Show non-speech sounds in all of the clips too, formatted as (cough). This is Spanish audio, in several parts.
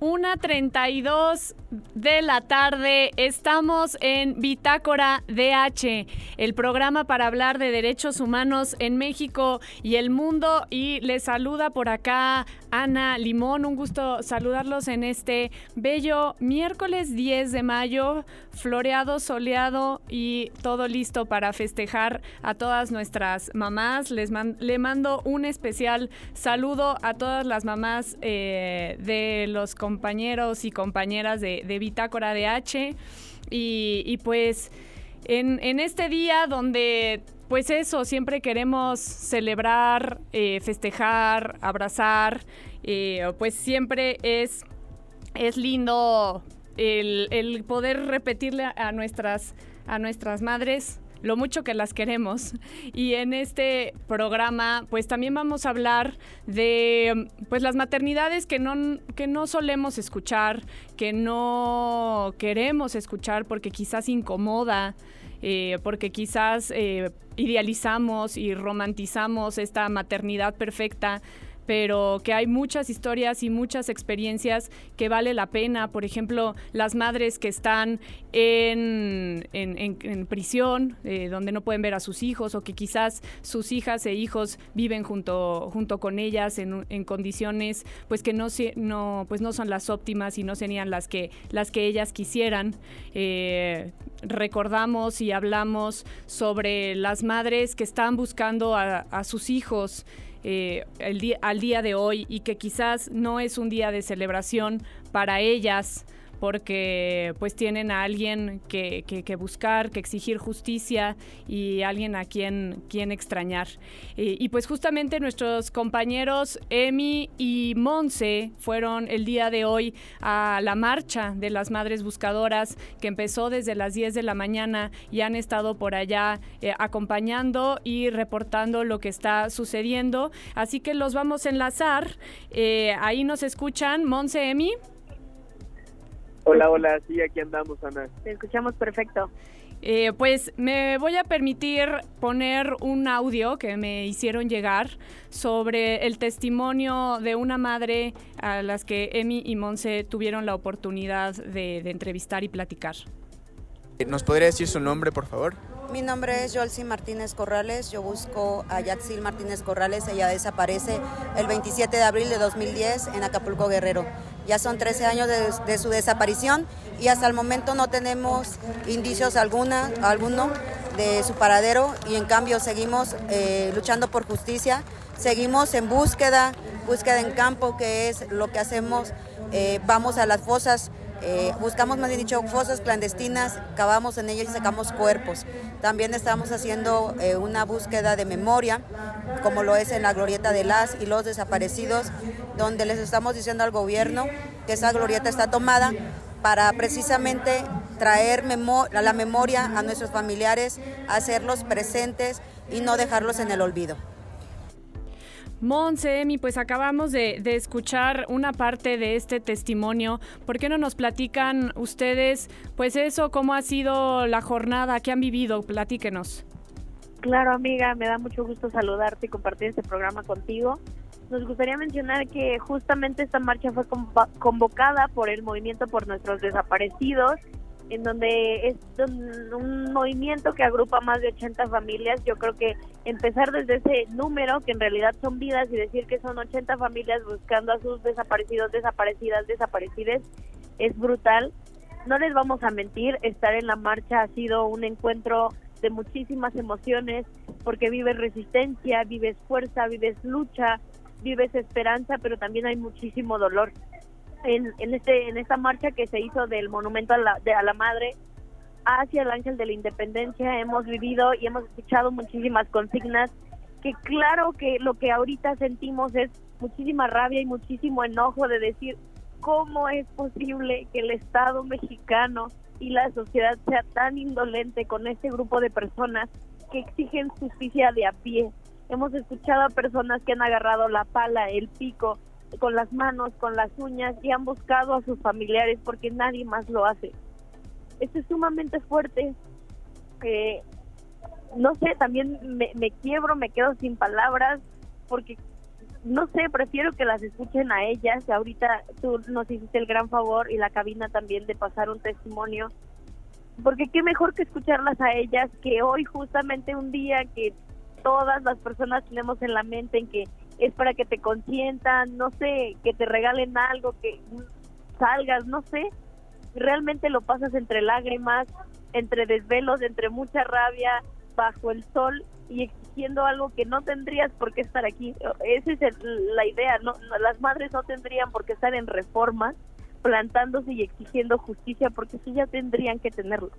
1.32 de la tarde. Estamos en Bitácora DH, el programa para hablar de derechos humanos en México y el mundo. Y les saluda por acá Ana Limón. Un gusto saludarlos en este bello miércoles 10 de mayo, floreado, soleado y todo listo para festejar a todas nuestras mamás. Les le mando un especial saludo a todas las mamás eh, de los compañeros y compañeras de, Bitácora de H. Y, pues en, este día donde pues eso, siempre queremos celebrar, eh, festejar, abrazar, eh, pues siempre es, es lindo el, el, poder repetirle a nuestras, a nuestras madres lo mucho que las queremos. Y en este programa, pues también vamos a hablar de pues las maternidades que no, que no solemos escuchar, que no queremos escuchar porque quizás incomoda. Eh, porque quizás eh, idealizamos y romantizamos esta maternidad perfecta pero que hay muchas historias y muchas experiencias que vale la pena. Por ejemplo, las madres que están en, en, prisión, eh, donde no pueden ver a sus hijos, o que quizás sus hijas e hijos viven junto, junto con ellas en, condiciones pues que no, no, pues no son las óptimas y no serían las que, las que ellas quisieran. Eh, recordamos y hablamos sobre las madres que están buscando a sus hijos eh, el al día de hoy y que quizás no es un día de celebración para ellas porque pues tienen a alguien que, buscar, que exigir justicia y alguien a quien, quien extrañar. y pues justamente nuestros compañeros Emi y Monse fueron el día de hoy a la marcha de las Madres Buscadoras que empezó desde las 10 de la mañana y han estado por allá eh, acompañando y reportando lo que está sucediendo. Así que los vamos a enlazar. Eh, ahí nos escuchan. Monse, Emi. Hola, hola, sí, aquí andamos, Ana. Te escuchamos perfecto. Eh, pues me voy a permitir poner un audio que me hicieron llegar sobre el testimonio de una madre a las que Emi y Monse tuvieron la oportunidad de, de entrevistar y platicar. ¿Nos podría decir su nombre, por favor? Mi nombre es Yolsi Martínez Corrales. Yo busco a Yatsil Martínez Corrales. Ella desaparece el 27 de abril de 2010 en Acapulco Guerrero. Ya son 13 años de, su desaparición y hasta el momento no tenemos indicios alguna, alguno de su paradero y en cambio seguimos eh, luchando por justicia, seguimos en búsqueda, búsqueda en campo, que es lo que hacemos. Eh, vamos a las fosas eh, buscamos, más bien dicho, fosas clandestinas, cavamos en ellas y sacamos cuerpos. También estamos haciendo eh, una búsqueda de memoria, como lo es en la glorieta de las y los desaparecidos, donde les estamos diciendo al gobierno que esa glorieta está tomada para precisamente traer la memoria a nuestros familiares, hacerlos presentes y no dejarlos en el olvido. Monse, Emi, pues acabamos de, escuchar una parte de este testimonio. ¿Por qué no nos platican ustedes, pues eso, cómo ha sido la jornada, qué han vivido? Platíquenos. Claro, amiga, me da mucho gusto saludarte y compartir este programa contigo. Nos gustaría mencionar que justamente esta marcha fue convocada por el Movimiento por Nuestros Desaparecidos en donde es un, movimiento que agrupa más de 80 familias. Yo creo que empezar desde ese número, que en realidad son vidas, y decir que son 80 familias buscando a sus desaparecidos, desaparecidas, desaparecidas, es brutal. No les vamos a mentir, estar en la marcha ha sido un encuentro de muchísimas emociones, porque vives resistencia, vives fuerza, vives lucha, vives esperanza, pero también hay muchísimo dolor en, en, este, en esta marcha que se hizo del monumento a la, de, a la madre hacia el ángel de la independencia hemos vivido y hemos escuchado muchísimas consignas que claro que lo que ahorita sentimos es muchísima rabia y muchísimo enojo de decir cómo es posible que el Estado mexicano y la sociedad sea tan indolente con este grupo de personas que exigen justicia de a pie. Hemos escuchado a personas que han agarrado la pala, el pico, con las manos, con las uñas y han buscado a sus familiares porque nadie más lo hace. Esto es sumamente fuerte. Eh, no sé, también me, quiebro, me quedo sin palabras porque no sé, prefiero que las escuchen a ellas. Ahorita tú nos hiciste el gran favor y la cabina también de pasar un testimonio. Porque qué mejor que escucharlas a ellas que hoy justamente un día que todas las personas tenemos en la mente en que es para que te consientan, no sé, que te regalen algo, que salgas, no sé. Realmente lo pasas entre lágrimas, entre desvelos, entre mucha rabia, bajo el sol y exigiendo algo que no tendrías por qué estar aquí. Esa es la idea, no, las madres no tendrían por qué estar en reforma plantándose y exigiendo justicia porque sí ya tendrían que tenerlo.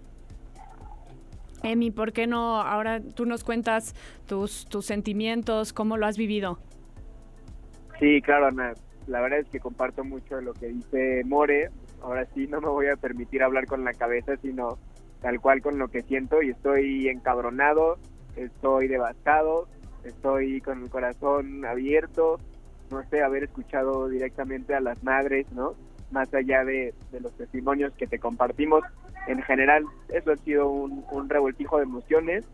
Emi, ¿por qué no ahora tú nos cuentas tus, tus sentimientos, cómo lo has vivido? Sí, claro, Ana. La verdad es que comparto mucho lo que dice More. Ahora sí, no me voy a permitir hablar con la cabeza, sino tal cual con lo que siento y estoy encabronado, estoy devastado, estoy con el corazón abierto, no sé, haber escuchado directamente a las madres, ¿no? Más allá de, los testimonios que te compartimos, en general eso ha sido un, un revoltijo de emociones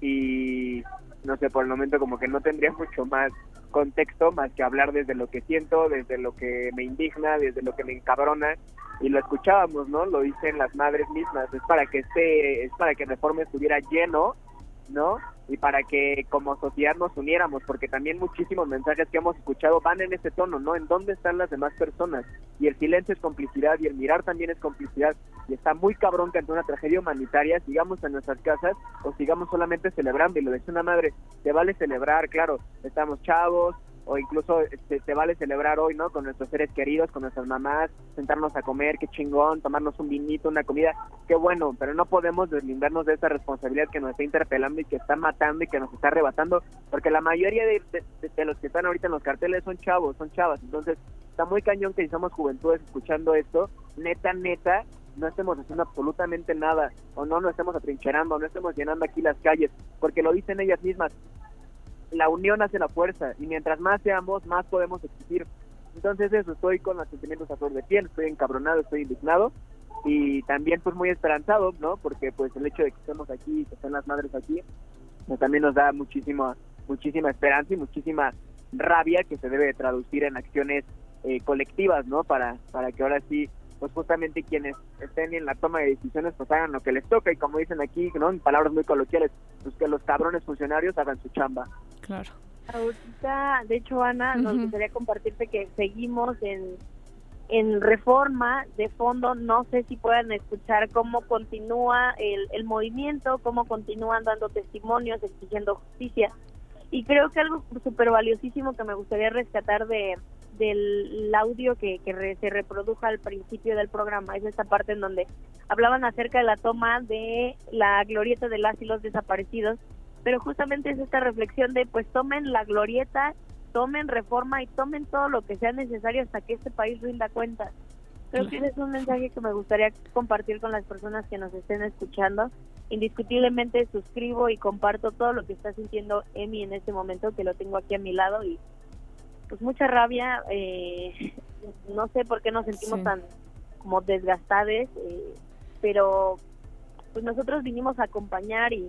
y no sé, por el momento como que no tendría (laughs) mucho más contexto más que hablar desde lo que siento, desde lo que me indigna, desde lo que me encabrona y lo escuchábamos, ¿no? Lo dicen las madres mismas, es para que esté, es para que Reforma estuviera lleno, ¿no? Y para que como sociedad nos uniéramos, porque también muchísimos mensajes que hemos escuchado van en ese tono, ¿no? En dónde están las demás personas. Y el silencio es complicidad y el mirar también es complicidad. Y está muy cabrón que ante una tragedia humanitaria sigamos en nuestras casas o sigamos solamente celebrando. Y lo decía una madre, te vale celebrar, claro, estamos chavos, o incluso este, te vale celebrar hoy, ¿no? Con nuestros seres queridos, con nuestras mamás, sentarnos a comer, qué chingón, tomarnos un vinito, una comida, qué bueno, pero no podemos deslindarnos de esa responsabilidad que nos está interpelando y que está matando y que nos está arrebatando, porque la mayoría de, los que están ahorita en los carteles son chavos, son chavas, entonces está muy cañón que si somos juventudes escuchando esto, neta, neta, no estemos haciendo absolutamente nada, o no nos estemos atrincherando, no estemos llenando aquí las calles, porque lo dicen ellas mismas, la unión hace la fuerza y mientras más seamos, más podemos existir. Entonces eso, estoy con los sentimientos a flor de piel, estoy encabronado, estoy indignado y también pues muy esperanzado, ¿no? Porque pues el hecho de que estemos aquí, que estén las madres aquí, pues, también nos da muchísima, muchísima esperanza y muchísima rabia que se debe traducir en acciones eh, colectivas, ¿no? Para, para que ahora sí pues justamente quienes estén en la toma de decisiones pues hagan lo que les toca y como dicen aquí, ¿no? En palabras muy coloquiales, pues que los cabrones funcionarios hagan su chamba. Claro. Ahorita, de hecho, Ana, nos gustaría compartirte que seguimos en, en reforma de fondo. No sé si puedan escuchar cómo continúa el, el movimiento, cómo continúan dando testimonios, exigiendo justicia. Y creo que algo súper valiosísimo que me gustaría rescatar de, del audio que, que se reprodujo al principio del programa. Es esta parte en donde hablaban acerca de la toma de la glorieta de las y los desaparecidos, pero justamente es esta reflexión de pues tomen la glorieta, tomen reforma y tomen todo lo que sea necesario hasta que este país rinda cuentas. Creo que ese es un mensaje que me gustaría compartir con las personas que nos estén escuchando. Indiscutiblemente suscribo y comparto todo lo que está sintiendo Emi en este momento, que lo tengo aquí a mi lado y pues mucha rabia, eh, no sé por qué nos sentimos tan como desgastados, eh, pero pues nosotros vinimos a acompañar y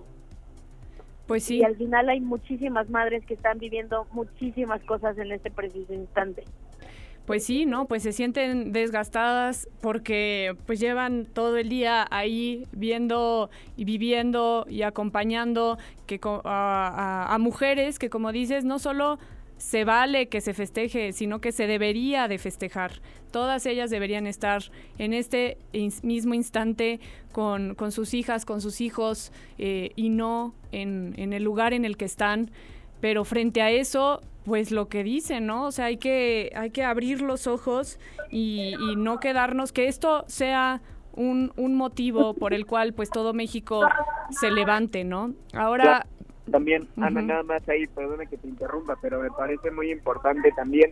pues sí. Y al final hay muchísimas madres que están viviendo muchísimas cosas en este preciso instante. Pues sí, ¿no? Pues se sienten desgastadas porque pues llevan todo el día ahí viendo y viviendo y acompañando que a mujeres que como dices no solo se vale que se festeje, sino que se debería de festejar. Todas ellas deberían estar en este mismo instante con, sus hijas, con sus hijos eh, y no en, el lugar en el que están. Pero frente a eso, pues lo que dicen, ¿no? O sea, hay que, hay que abrir los ojos y, no quedarnos, que esto sea un, un, motivo por el cual pues todo México se levante, ¿no? Ahora también, Ana, nada más ahí, perdona que te interrumpa, pero me parece muy importante también,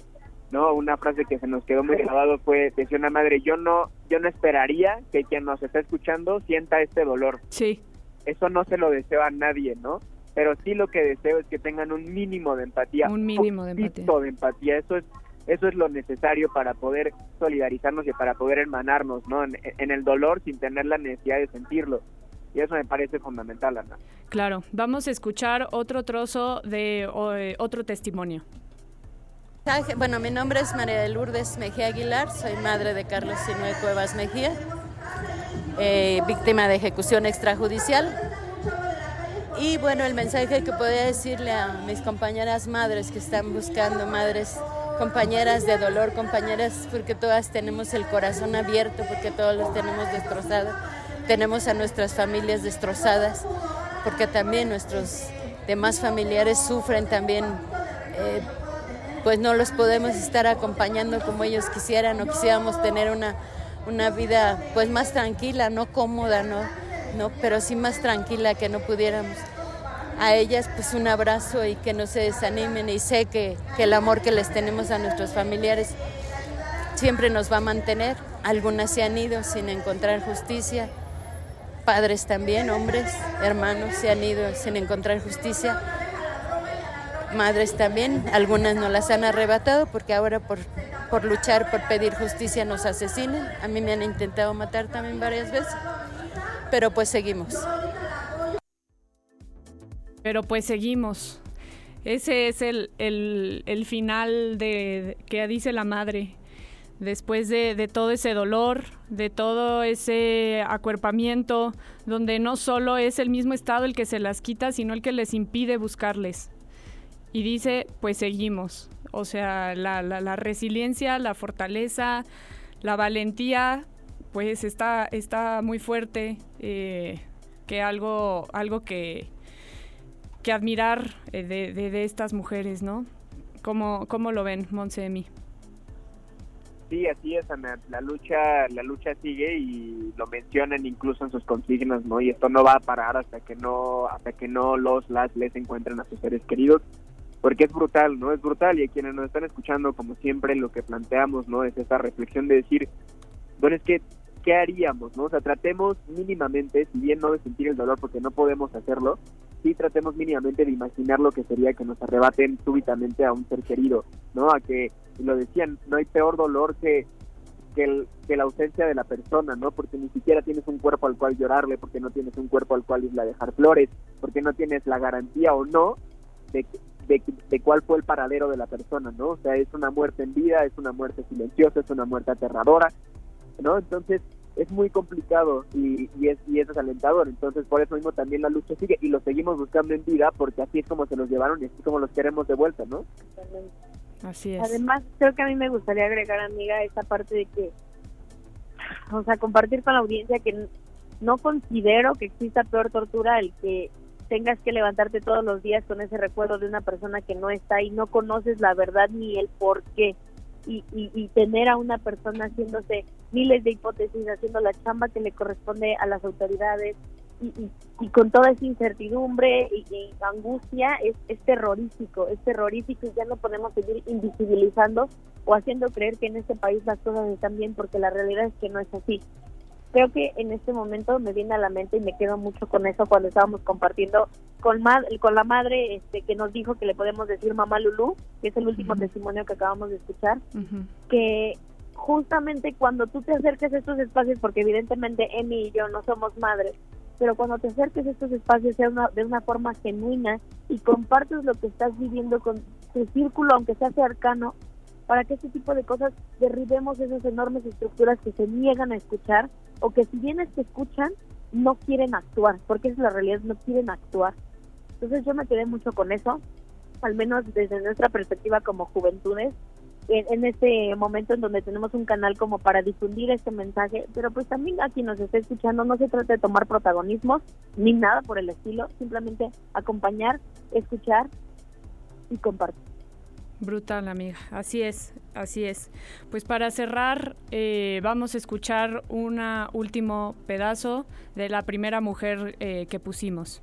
¿no? Una frase que se nos quedó muy grabado fue, decía una madre, yo no, yo no esperaría que quien nos está escuchando sienta este dolor. Sí. Eso no se lo deseo a nadie, ¿no? Pero sí lo que deseo es que tengan un mínimo de empatía. Un mínimo de empatía. de empatía. Eso es eso es lo necesario para poder solidarizarnos y para poder hermanarnos, ¿no? en el dolor sin tener la necesidad de sentirlo. Y eso me parece fundamental, Ana. Claro, vamos a escuchar otro trozo de eh, otro testimonio. Bueno, mi nombre es María de Lourdes Mejía Aguilar, soy madre de Carlos Sinue Cuevas Mejía, eh, víctima de ejecución extrajudicial. Y bueno, el mensaje que podría decirle a mis compañeras madres que están buscando, madres, compañeras de dolor, compañeras, porque todas tenemos el corazón abierto, porque todos los tenemos destrozados, tenemos a nuestras familias destrozadas, porque también nuestros demás familiares sufren también. Eh, pues no los podemos estar acompañando como ellos quisieran o quisiéramos tener una, una vida pues más tranquila, no cómoda, no, no, pero sí más tranquila que no pudiéramos. A ellas pues un abrazo y que no se desanimen y sé que, que el amor que les tenemos a nuestros familiares siempre nos va a mantener. Algunas se han ido sin encontrar justicia, padres también, hombres, hermanos se han ido sin encontrar justicia madres también, algunas no las han arrebatado porque ahora por, por luchar, por pedir justicia nos asesinan. A mí me han intentado matar también varias veces, pero pues seguimos. Pero pues seguimos. Ese es el, el, final de, que dice la madre. Después de, de, todo ese dolor, de todo ese acuerpamiento, donde no solo es el mismo Estado el que se las quita, sino el que les impide buscarles y dice, pues seguimos. O sea, la, resiliencia, la fortaleza, la valentía, pues está, está muy fuerte, eh, que algo, algo que, que admirar eh, de, de, estas mujeres, ¿no? ¿Cómo, cómo lo ven, Monsemi? Sí, así es. La lucha, la lucha sigue y lo mencionan incluso en sus consignas, ¿no? Y esto no va a parar hasta que no, hasta que no los las les encuentren a sus seres queridos porque es brutal, ¿no? Es brutal y a quienes nos están escuchando, como siempre, lo que planteamos, ¿no? Es esa reflexión de decir, bueno, es que, ¿qué haríamos, no? O sea, tratemos mínimamente, si bien no de sentir el dolor porque no podemos hacerlo, sí tratemos mínimamente de imaginar lo que sería que nos arrebaten súbitamente a un ser querido, ¿no? A que, lo decían, no hay peor dolor que que, que, la ausencia de la persona, ¿no? Porque ni siquiera tienes un cuerpo al cual llorarle, porque no tienes un cuerpo al cual irle a dejar flores, porque no tienes la garantía o no de, de, cuál fue el paradero de la persona, ¿no? O sea, es una muerte en vida, es una muerte silenciosa, es una muerte aterradora, ¿no? Entonces es muy complicado y, y, es, y es desalentador. Entonces por eso mismo también la lucha sigue y lo seguimos buscando en vida porque así es como se los llevaron y así como los queremos de vuelta, ¿no? Así es. Además, creo que a mí me gustaría agregar, amiga, esa parte de que, o sea, compartir con la audiencia que no considero que exista peor tortura el que tengas que levantarte todos los días con ese recuerdo de una persona que no está y no conoces la verdad ni el por qué. Y, y, tener a una persona haciéndose miles de hipótesis, haciendo la chamba que le corresponde a las autoridades y, y con toda esa incertidumbre y, angustia es, es terrorífico, es terrorífico y ya no podemos seguir invisibilizando o haciendo creer que en este país las cosas están bien porque la realidad es que no es así. Creo que en este momento me viene a la mente y me quedo mucho con eso cuando estábamos compartiendo con, con la madre este, que nos dijo que le podemos decir mamá Lulú, que es el último testimonio que acabamos de escuchar, que justamente cuando tú te acerques a estos espacios, porque evidentemente Emi y yo no somos madres, pero cuando te acerques a estos espacios sea una, de una forma genuina y compartes lo que estás viviendo con tu círculo, aunque sea cercano, para que este tipo de cosas derribemos esas enormes estructuras que se niegan a escuchar o que si bien es que escuchan, no quieren actuar, porque es la realidad, no quieren actuar. Entonces yo me quedé mucho con eso, al menos desde nuestra perspectiva como juventudes, en, en, este momento en donde tenemos un canal como para difundir este mensaje, pero pues también a quien nos esté escuchando no se trata de tomar protagonismos ni nada por el estilo, simplemente acompañar, escuchar y compartir. Brutal, amiga. Así es, así es. Pues para cerrar, eh, vamos a escuchar un último pedazo de la primera mujer eh, que pusimos.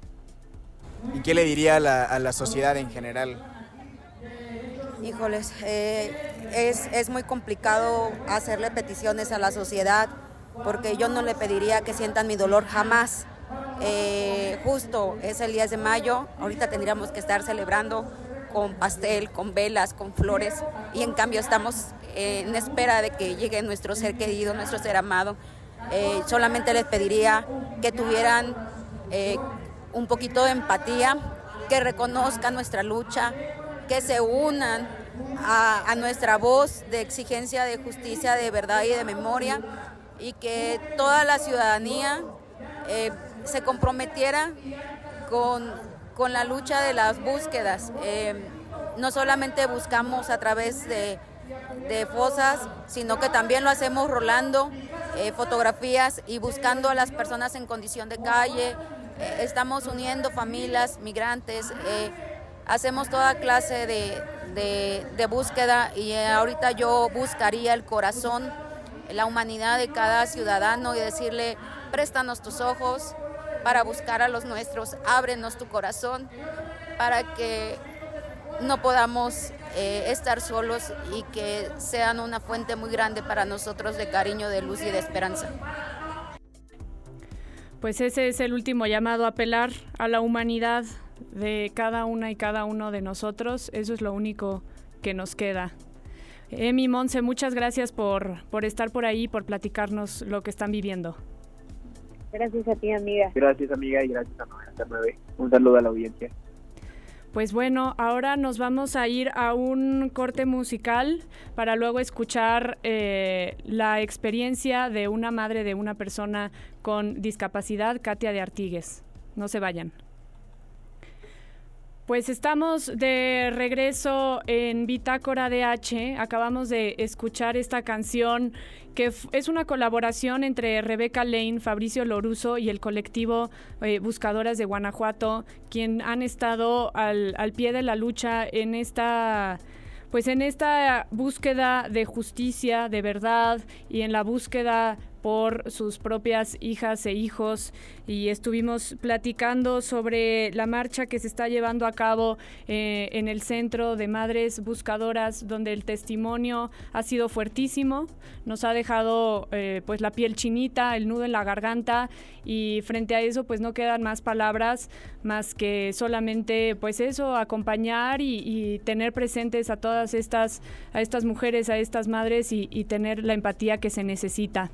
¿Y qué le diría a la, sociedad en general? Híjoles, eh, es, es muy complicado hacerle peticiones a la sociedad porque yo no le pediría que sientan mi dolor jamás. justo es el 10 de mayo, ahorita tendríamos que estar celebrando con pastel, con velas, con flores, y en cambio estamos eh, en espera de que llegue nuestro ser querido, nuestro ser amado. Eh, solamente les pediría que tuvieran eh, un poquito de empatía, que reconozcan nuestra lucha, que se unan, a, nuestra voz de exigencia de justicia, de verdad y de memoria, y que toda la ciudadanía eh, se comprometiera con, con, la lucha de las búsquedas. Eh, no solamente buscamos a través de, de, fosas, sino que también lo hacemos rolando eh, fotografías y buscando a las personas en condición de calle. estamos uniendo familias, migrantes, hacemos toda clase de, de, búsqueda y ahorita yo buscaría el corazón, la humanidad de cada ciudadano y decirle, préstanos tus ojos para buscar a los nuestros, ábrenos tu corazón para que no podamos eh, estar solos y que sean una fuente muy grande para nosotros de cariño, de luz y de esperanza. Pues ese es el último llamado a apelar a la humanidad de cada una y cada uno de nosotros. Eso es lo único que nos queda. Emi Monse, muchas gracias por, por estar por ahí, por platicarnos lo que están viviendo. Gracias a ti, amiga. Gracias, amiga, y gracias a 9. Un saludo a la audiencia. Pues bueno, ahora nos vamos a ir a un corte musical para luego escuchar eh, la experiencia de una madre de una persona con discapacidad, Katia de Artigues. No se vayan. Pues estamos de regreso en Bitácora DH. Acabamos de escuchar esta canción que es una colaboración entre Rebeca Lane, Fabricio Loruso y el colectivo eh, Buscadoras de Guanajuato, quien han estado al, al pie de la lucha en esta pues en esta búsqueda de justicia, de verdad y en la búsqueda por sus propias hijas e hijos y estuvimos platicando sobre la marcha que se está llevando a cabo eh, en el Centro de Madres Buscadoras, donde el testimonio ha sido fuertísimo, nos ha dejado eh, pues la piel chinita, el nudo en la garganta y frente a eso pues no quedan más palabras más que solamente pues eso, acompañar y, tener presentes a todas estas, a estas mujeres, a estas madres y tener la empatía que se necesita.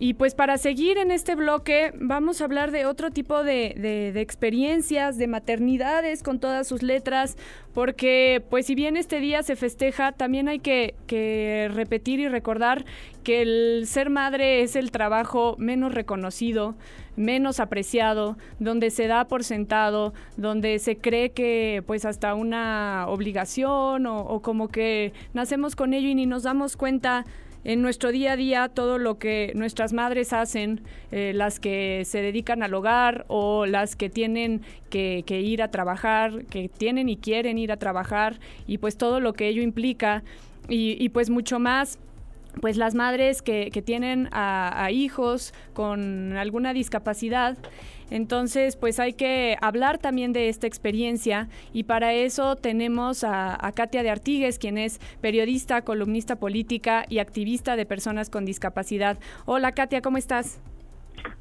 Y pues para seguir en este bloque vamos a hablar de otro tipo de, de, experiencias, de maternidades con todas sus letras, porque pues si bien este día se festeja, también hay que, que repetir y recordar que el ser madre es el trabajo menos reconocido, menos apreciado, donde se da por sentado, donde se cree que pues hasta una obligación o, o como que nacemos con ello y ni nos damos cuenta en nuestro día a día todo lo que nuestras madres hacen, eh, las que se dedican al hogar o las que tienen que, ir a trabajar, que tienen y quieren ir a trabajar y pues todo lo que ello implica y, y pues mucho más pues las madres que, que tienen a, hijos con alguna discapacidad. Entonces, pues hay que hablar también de esta experiencia y para eso tenemos a, a, Katia de Artigues, quien es periodista, columnista política y activista de personas con discapacidad. Hola Katia, ¿cómo estás?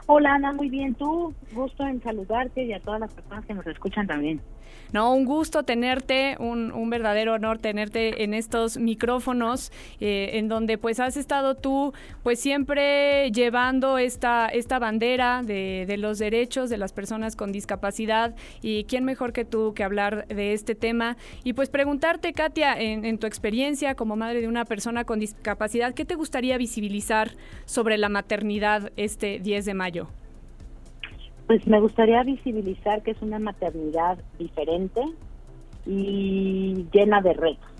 Hola Ana, muy bien. Tú, gusto en saludarte y a todas las personas que nos escuchan también. No, un gusto tenerte, un, un verdadero honor tenerte en estos micrófonos, eh, en donde pues has estado tú pues siempre llevando esta, esta bandera de, de, los derechos de las personas con discapacidad. Y quién mejor que tú que hablar de este tema. Y pues preguntarte Katia, en, en tu experiencia como madre de una persona con discapacidad, ¿qué te gustaría visibilizar sobre la maternidad este 10 de mayo? Pues me gustaría visibilizar que es una maternidad diferente y llena de retos.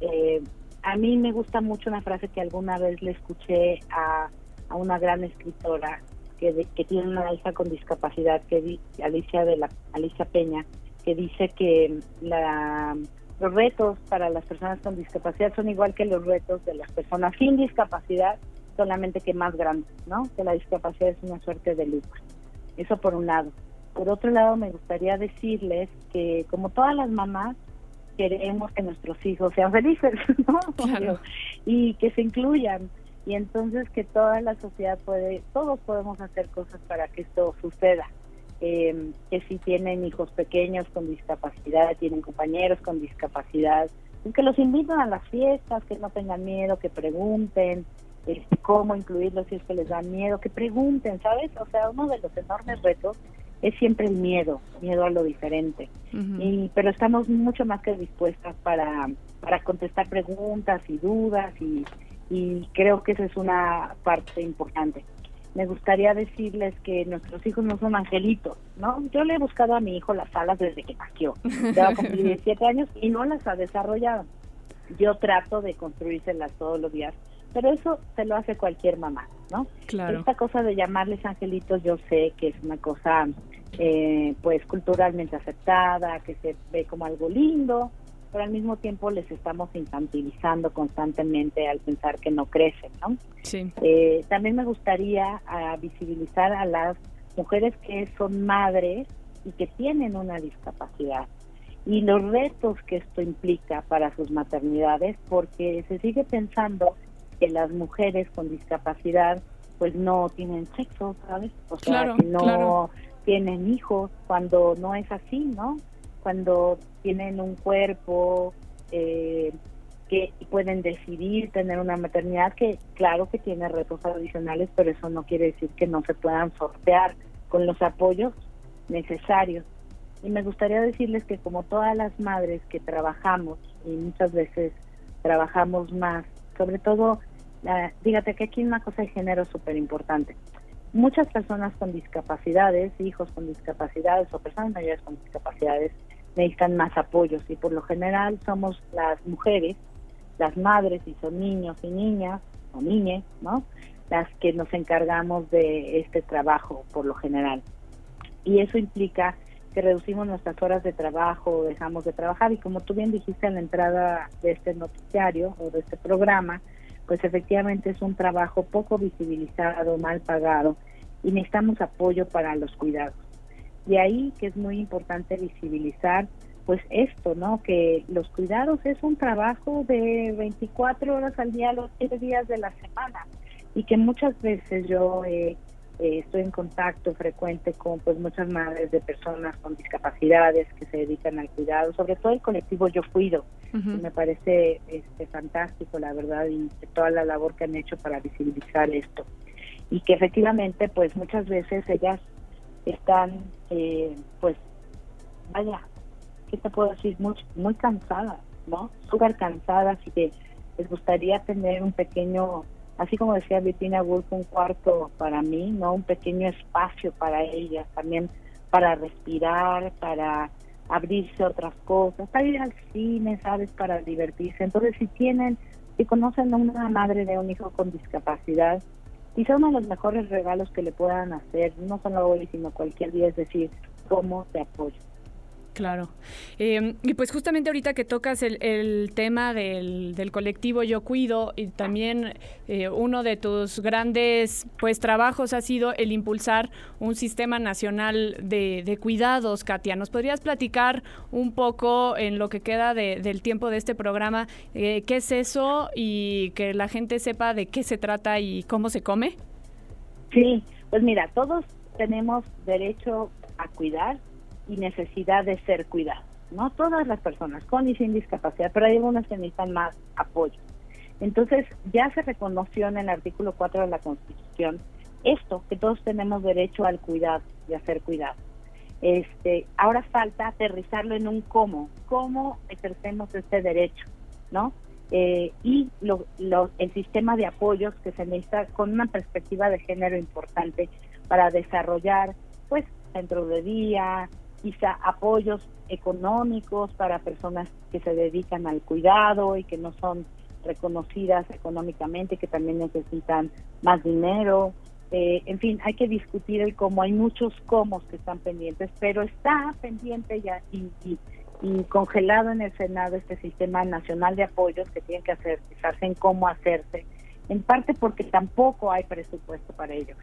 Eh, a mí me gusta mucho una frase que alguna vez le escuché a, una gran escritora que, tiene una hija con discapacidad, que Alicia de la Alicia Peña, que dice que la, los retos para las personas con discapacidad son igual que los retos de las personas sin discapacidad, solamente que más grandes, ¿no? Que la discapacidad es una suerte de lupa. Eso por un lado. Por otro lado, me gustaría decirles que como todas las mamás, queremos que nuestros hijos sean felices, (laughs) ¿no? Y que se incluyan. Y entonces que toda la sociedad puede, todos podemos hacer cosas para que esto suceda. Em, que si tienen hijos pequeños con discapacidad, tienen compañeros con discapacidad, que los inviten a las fiestas, que no tengan miedo, que pregunten, este, cómo incluirlos si es que les da miedo, que pregunten, ¿sabes? O sea, uno de los enormes retos es siempre el miedo, miedo a lo diferente. y, pero estamos mucho más que dispuestas para para contestar preguntas y dudas y, y creo que esa es una parte importante. Me gustaría decirles que nuestros hijos no son angelitos, ¿no? Yo le he buscado a mi hijo las alas desde que nació. Ya va a cumplir (laughs) 17 años y no las ha desarrollado. Yo trato de construírselas todos los días, pero eso se lo hace cualquier mamá, ¿no? Claro. Esta cosa de llamarles angelitos, yo sé que es una cosa, eh, pues, culturalmente aceptada, que se ve como algo lindo, pero al mismo tiempo les estamos infantilizando constantemente al pensar que no crecen, ¿no? Sí. Eh, también me gustaría ah, visibilizar a las mujeres que son madres y que tienen una discapacidad y los retos que esto implica para sus maternidades, porque se sigue pensando que las mujeres con discapacidad pues no tienen sexo, ¿sabes? O sea, Claro, que no claro. tienen hijos, cuando no es así, ¿no? Cuando tienen un cuerpo eh, que pueden decidir tener una maternidad que claro que tiene retos adicionales, pero eso no quiere decir que no se puedan sortear con los apoyos necesarios. Y me gustaría decirles que como todas las madres que trabajamos y muchas veces trabajamos más, sobre todo, la, fíjate que aquí una cosa de género súper importante. Muchas personas con discapacidades, hijos con discapacidades o personas mayores con discapacidades necesitan más apoyos y por lo general somos las mujeres, las madres y son niños y niñas o niñas, ¿no? Las que nos encargamos de este trabajo por lo general. Y eso implica que reducimos nuestras horas de trabajo, dejamos de trabajar y como tú bien dijiste en la entrada de este noticiario o de este programa, pues efectivamente es un trabajo poco visibilizado, mal pagado y necesitamos apoyo para los cuidados. De ahí que es muy importante visibilizar pues esto, ¿no? Que los cuidados es un trabajo de 24 horas al día, los 7 días de la semana y que muchas veces yo eh, eh, estoy en contacto frecuente con pues muchas madres de personas con discapacidades que se dedican al cuidado, sobre todo el colectivo Yo Cuido, que me parece este, fantástico, la verdad, y toda la labor que han hecho para visibilizar esto. Y que efectivamente, pues muchas veces ellas están, eh, pues, vaya, ¿qué te puedo decir? Muy, muy cansadas, ¿no? Súper cansadas y que les gustaría tener un pequeño, así como decía Bettina Wolf, un cuarto para mí, ¿no? Un pequeño espacio para ellas, también para respirar, para abrirse otras cosas, para ir al cine, ¿sabes? Para divertirse. Entonces, si tienen, si conocen a una madre de un hijo con discapacidad, quizá uno de los mejores regalos que le puedan hacer, no solo hoy, sino cualquier día, es decir, cómo te apoyo. Claro. Eh, y pues justamente ahorita que tocas el, tema del, del, colectivo Yo Cuido y también eh, uno de tus grandes pues trabajos ha sido el impulsar un sistema nacional de, de cuidados, Katia. ¿Nos podrías platicar un poco en lo que queda de, del tiempo de este programa eh, qué es eso y que la gente sepa de qué se trata y cómo se come? Sí, pues mira, todos tenemos derecho a cuidar y necesidad de ser cuidados, ¿no? Todas las personas con y sin discapacidad, pero hay algunas que necesitan más apoyo. Entonces, ya se reconoció en el artículo 4 de la Constitución esto, que todos tenemos derecho al cuidado y a ser cuidados. Este, ahora falta aterrizarlo en un cómo, cómo ejercemos este derecho, ¿no? Eh, y lo, el sistema de apoyos que se necesita con una perspectiva de género importante para desarrollar, pues, centros de día, quizá apoyos económicos para personas que se dedican al cuidado y que no son reconocidas económicamente, que también necesitan más dinero. Eh, en fin, hay que discutir el cómo. Hay muchos cómo que están pendientes, pero está pendiente ya y, y, y, congelado en el Senado este sistema nacional de apoyos que tienen que hacer, fijarse en cómo hacerse, en parte porque tampoco hay presupuesto para ello.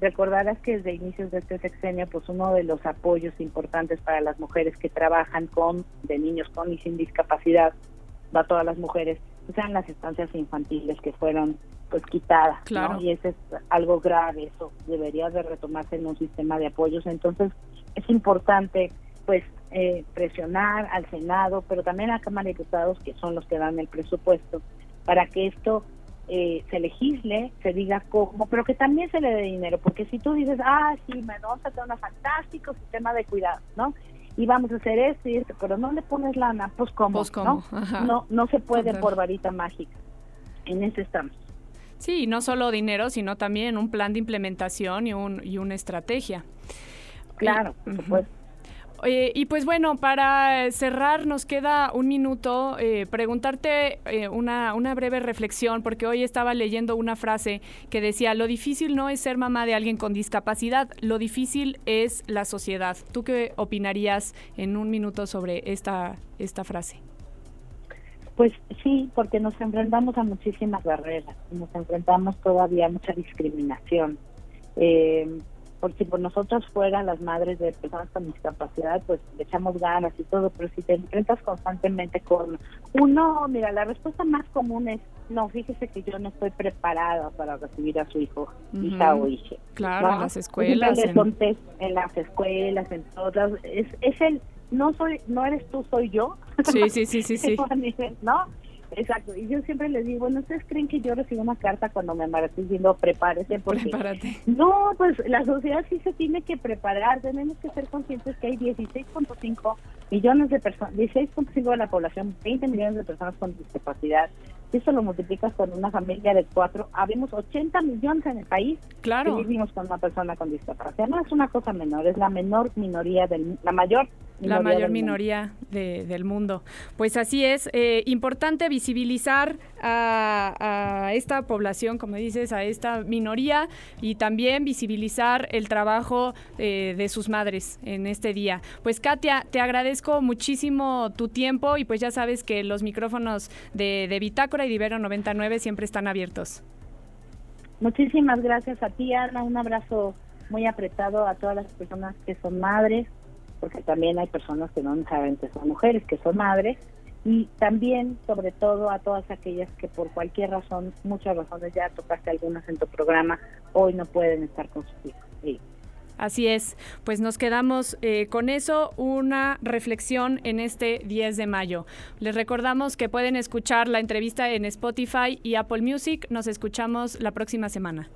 Recordarás que desde inicios de este sexenio, pues uno de los apoyos importantes para las mujeres que trabajan con, de niños con y sin discapacidad, va a todas las mujeres, pues eran las estancias infantiles que fueron pues quitadas, claro. ¿no? Y eso es algo grave, eso debería de retomarse en un sistema de apoyos. Entonces, es importante pues eh, presionar al Senado, pero también a la Cámara de Diputados, que son los que dan el presupuesto, para que esto eh, se legisle, se diga cómo, pero que también se le dé dinero, porque si tú dices, ah, sí, me vamos a tener un fantástico sistema de cuidado, ¿no? y vamos a hacer esto y esto, pero no le pones lana, pues cómo, Pues cómo, ¿no? ajá. No, no se puede por varita mágica. En eso estamos. Sí, no solo dinero, sino también un plan de implementación y, un, y una estrategia. Claro, por supuesto. Eh, y pues bueno, para cerrar nos queda un minuto eh, preguntarte eh, una, una breve reflexión, porque hoy estaba leyendo una frase que decía, lo difícil no es ser mamá de alguien con discapacidad, lo difícil es la sociedad. ¿Tú qué opinarías en un minuto sobre esta, esta frase? Pues sí, porque nos enfrentamos a muchísimas barreras, nos enfrentamos todavía a mucha discriminación. Por si por nosotros fueran las madres de personas con discapacidad, pues le echamos ganas y todo, pero si te enfrentas constantemente con uno, mira, la respuesta más común es, no, fíjese que yo no estoy preparada para recibir a su hijo, hija Ujú. o hija. Claro, ¿no? en las escuelas. En- contesto, en las escuelas, en todas, es, es el, no soy, no eres tú, soy yo. Sí, sí, sí, sí, sí. (laughs) ¿No? Exacto. Y yo siempre les digo, bueno, ¿ustedes creen que yo recibo una carta cuando me embaracé diciendo prepárese? Porque Prepárate. no, pues la sociedad sí se tiene que preparar. Tenemos que ser conscientes que hay 16.5 millones de personas, 16.5 de la población, 20 millones de personas con discapacidad. Si eso lo multiplicas con una familia de cuatro, habemos 80 millones en el país Claro. que vivimos con una persona con discapacidad. No es una cosa menor, es la menor minoría del, la mayor la mayor minoría de- del mundo. Pues así es, eh, importante visibilizar a, a esta población, como dices, a esta minoría y también visibilizar el trabajo eh, de sus madres en este día. Pues Katia, te agradezco muchísimo tu tiempo y pues ya sabes que los micrófonos de, de Bitácora y de Ibero 99 siempre están abiertos. Muchísimas gracias a ti, Ana. Un abrazo muy apretado a todas las personas que son madres, porque también hay personas que no necesariamente son mujeres, que son madres. Y también, sobre todo, a todas aquellas que por cualquier razón, muchas razones, ya tocaste algunas en tu programa, hoy no pueden estar con sus hijos. Sí. Así es, pues nos quedamos eh, con eso, una reflexión en este 10 de mayo. Les recordamos que pueden escuchar la entrevista en Spotify y Apple Music. Nos escuchamos la próxima semana.